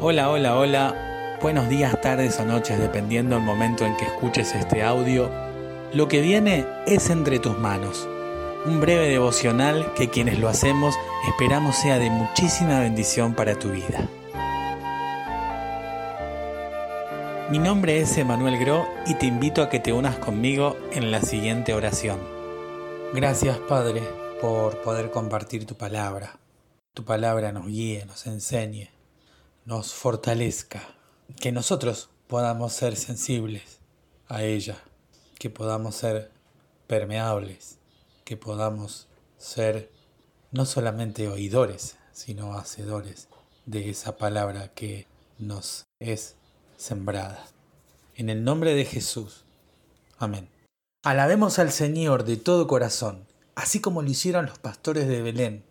Hola, hola, hola. Buenos días, tardes o noches, dependiendo del momento en que escuches este audio. Lo que viene es entre tus manos. Un breve devocional que quienes lo hacemos esperamos sea de muchísima bendición para tu vida. Mi nombre es Emanuel Gro y te invito a que te unas conmigo en la siguiente oración. Gracias Padre por poder compartir tu palabra. Tu palabra nos guíe, nos enseñe nos fortalezca, que nosotros podamos ser sensibles a ella, que podamos ser permeables, que podamos ser no solamente oidores, sino hacedores de esa palabra que nos es sembrada. En el nombre de Jesús. Amén. Alabemos al Señor de todo corazón, así como lo hicieron los pastores de Belén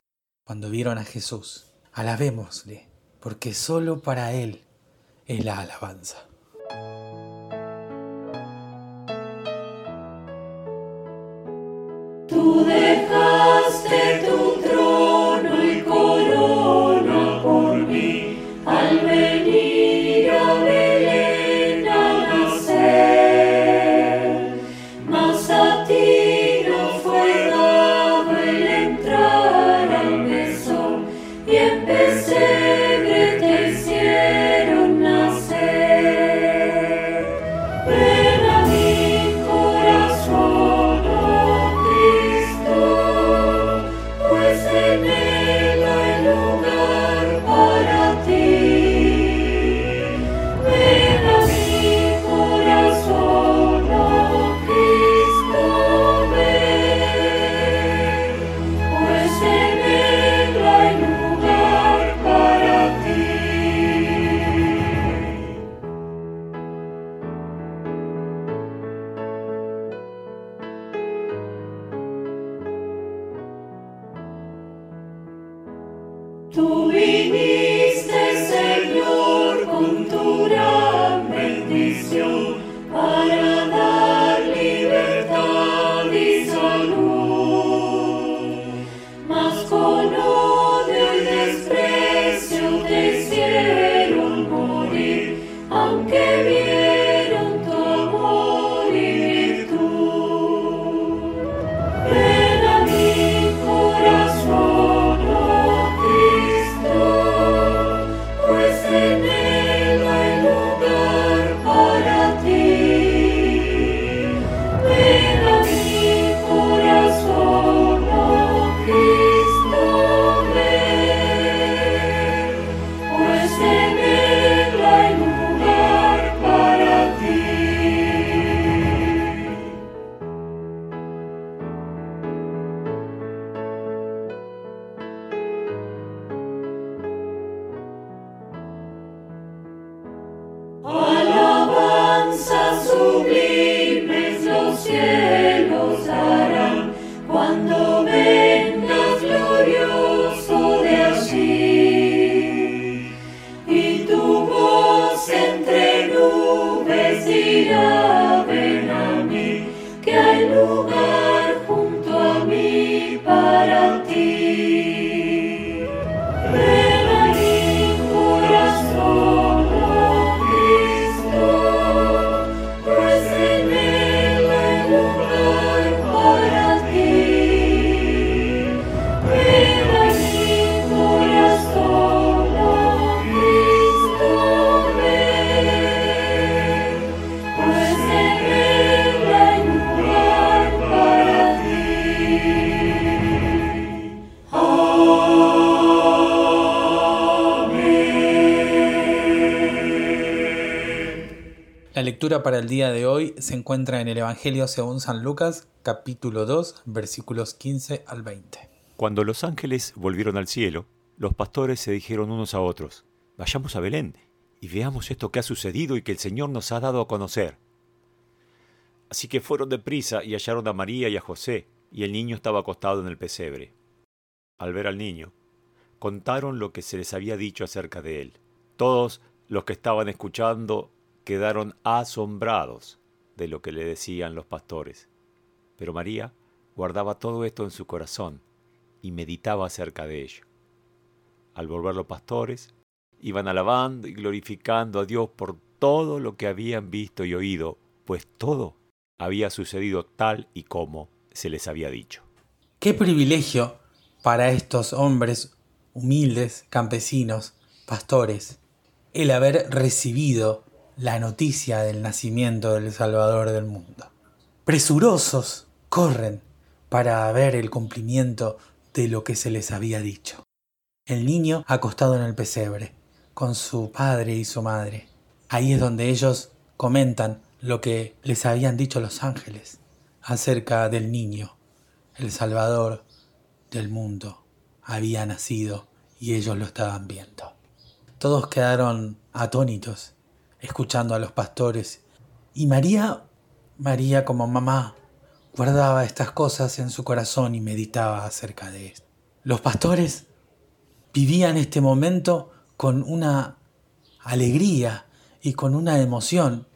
cuando vieron a Jesús. Alabémosle porque solo para Él es la alabanza. Tú viniste, Señor, con tu gran bendición para dar libertad y salud. Mas con lectura para el día de hoy se encuentra en el Evangelio según San Lucas, capítulo 2, versículos 15 al 20. Cuando los ángeles volvieron al cielo, los pastores se dijeron unos a otros, vayamos a Belén y veamos esto que ha sucedido y que el Señor nos ha dado a conocer. Así que fueron deprisa y hallaron a María y a José, y el niño estaba acostado en el pesebre. Al ver al niño, contaron lo que se les había dicho acerca de él. Todos los que estaban escuchando quedaron asombrados de lo que le decían los pastores. Pero María guardaba todo esto en su corazón y meditaba acerca de ello. Al volver los pastores, Iban alabando y glorificando a Dios por todo lo que habían visto y oído, pues todo había sucedido tal y como se les había dicho. Qué privilegio para estos hombres humildes, campesinos, pastores, el haber recibido la noticia del nacimiento del Salvador del mundo. Presurosos corren para ver el cumplimiento de lo que se les había dicho. El niño acostado en el pesebre, con su padre y su madre. Ahí es donde ellos comentan lo que les habían dicho los ángeles acerca del niño, el Salvador del mundo, había nacido y ellos lo estaban viendo. Todos quedaron atónitos, escuchando a los pastores, y María, María como mamá, guardaba estas cosas en su corazón y meditaba acerca de esto. Los pastores vivían este momento con una alegría y con una emoción.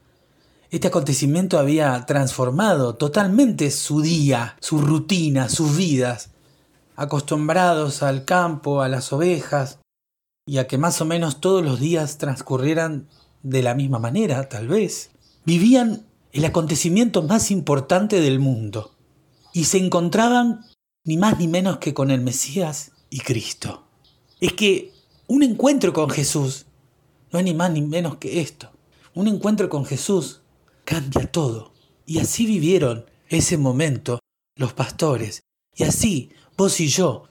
Este acontecimiento había transformado totalmente su día, su rutina, sus vidas, acostumbrados al campo, a las ovejas, y a que más o menos todos los días transcurrieran de la misma manera, tal vez. Vivían el acontecimiento más importante del mundo y se encontraban ni más ni menos que con el Mesías y Cristo. Es que un encuentro con Jesús no es ni más ni menos que esto. Un encuentro con Jesús cambia todo. Y así vivieron ese momento los pastores. Y así vos y yo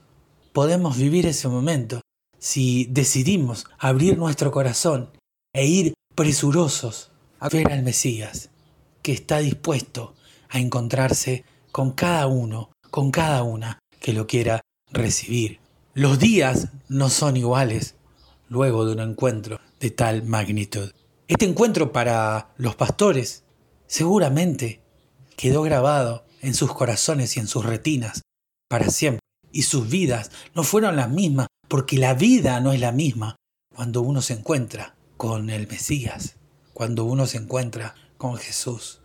podemos vivir ese momento si decidimos abrir nuestro corazón e ir presurosos a ver al Mesías, que está dispuesto a encontrarse con cada uno, con cada una que lo quiera recibir. Los días no son iguales luego de un encuentro de tal magnitud. Este encuentro para los pastores seguramente quedó grabado en sus corazones y en sus retinas para siempre. Y sus vidas no fueron las mismas, porque la vida no es la misma cuando uno se encuentra con el Mesías, cuando uno se encuentra con Jesús.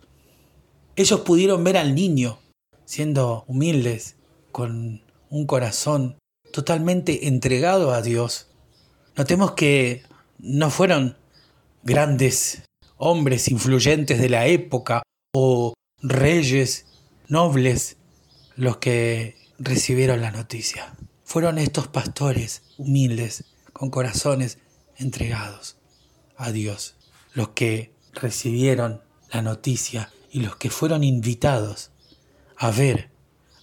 Ellos pudieron ver al niño siendo humildes, con un corazón totalmente entregado a Dios. Notemos que no fueron grandes hombres influyentes de la época o reyes nobles los que recibieron la noticia. Fueron estos pastores humildes, con corazones entregados a Dios, los que recibieron la noticia y los que fueron invitados a ver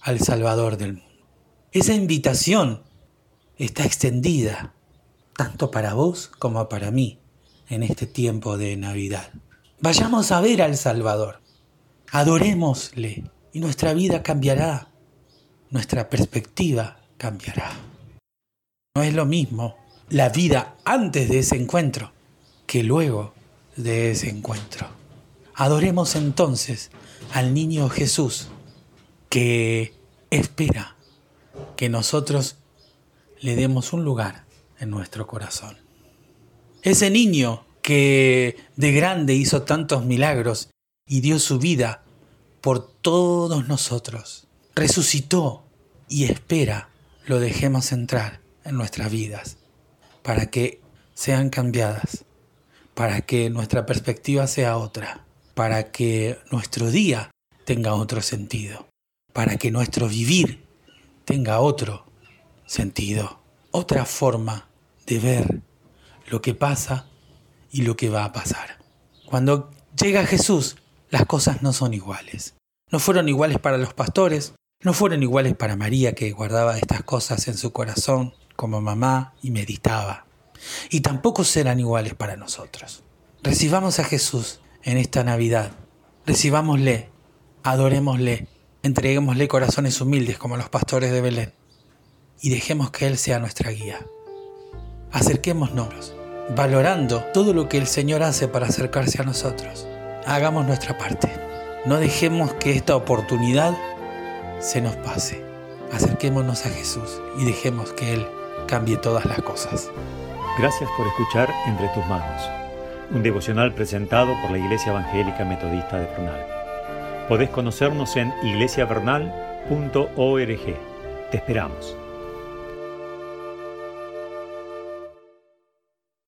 al Salvador del mundo. Esa invitación está extendida tanto para vos como para mí en este tiempo de Navidad. Vayamos a ver al Salvador, adorémosle y nuestra vida cambiará, nuestra perspectiva cambiará. No es lo mismo la vida antes de ese encuentro que luego de ese encuentro. Adoremos entonces al niño Jesús que espera que nosotros le demos un lugar en nuestro corazón. Ese niño que de grande hizo tantos milagros y dio su vida por todos nosotros, resucitó y espera lo dejemos entrar en nuestras vidas para que sean cambiadas para que nuestra perspectiva sea otra, para que nuestro día tenga otro sentido, para que nuestro vivir tenga otro sentido, otra forma de ver lo que pasa y lo que va a pasar. Cuando llega Jesús, las cosas no son iguales. No fueron iguales para los pastores, no fueron iguales para María que guardaba estas cosas en su corazón como mamá y meditaba y tampoco serán iguales para nosotros. Recibamos a Jesús en esta Navidad, recibámosle, adorémosle, entreguémosle corazones humildes como los pastores de Belén y dejemos que Él sea nuestra guía. Acerquémonos, valorando todo lo que el Señor hace para acercarse a nosotros. Hagamos nuestra parte. No dejemos que esta oportunidad se nos pase. Acerquémonos a Jesús y dejemos que Él cambie todas las cosas. Gracias por escuchar Entre tus manos, un devocional presentado por la Iglesia Evangélica Metodista de Prunal. Podés conocernos en iglesiavernal.org. Te esperamos.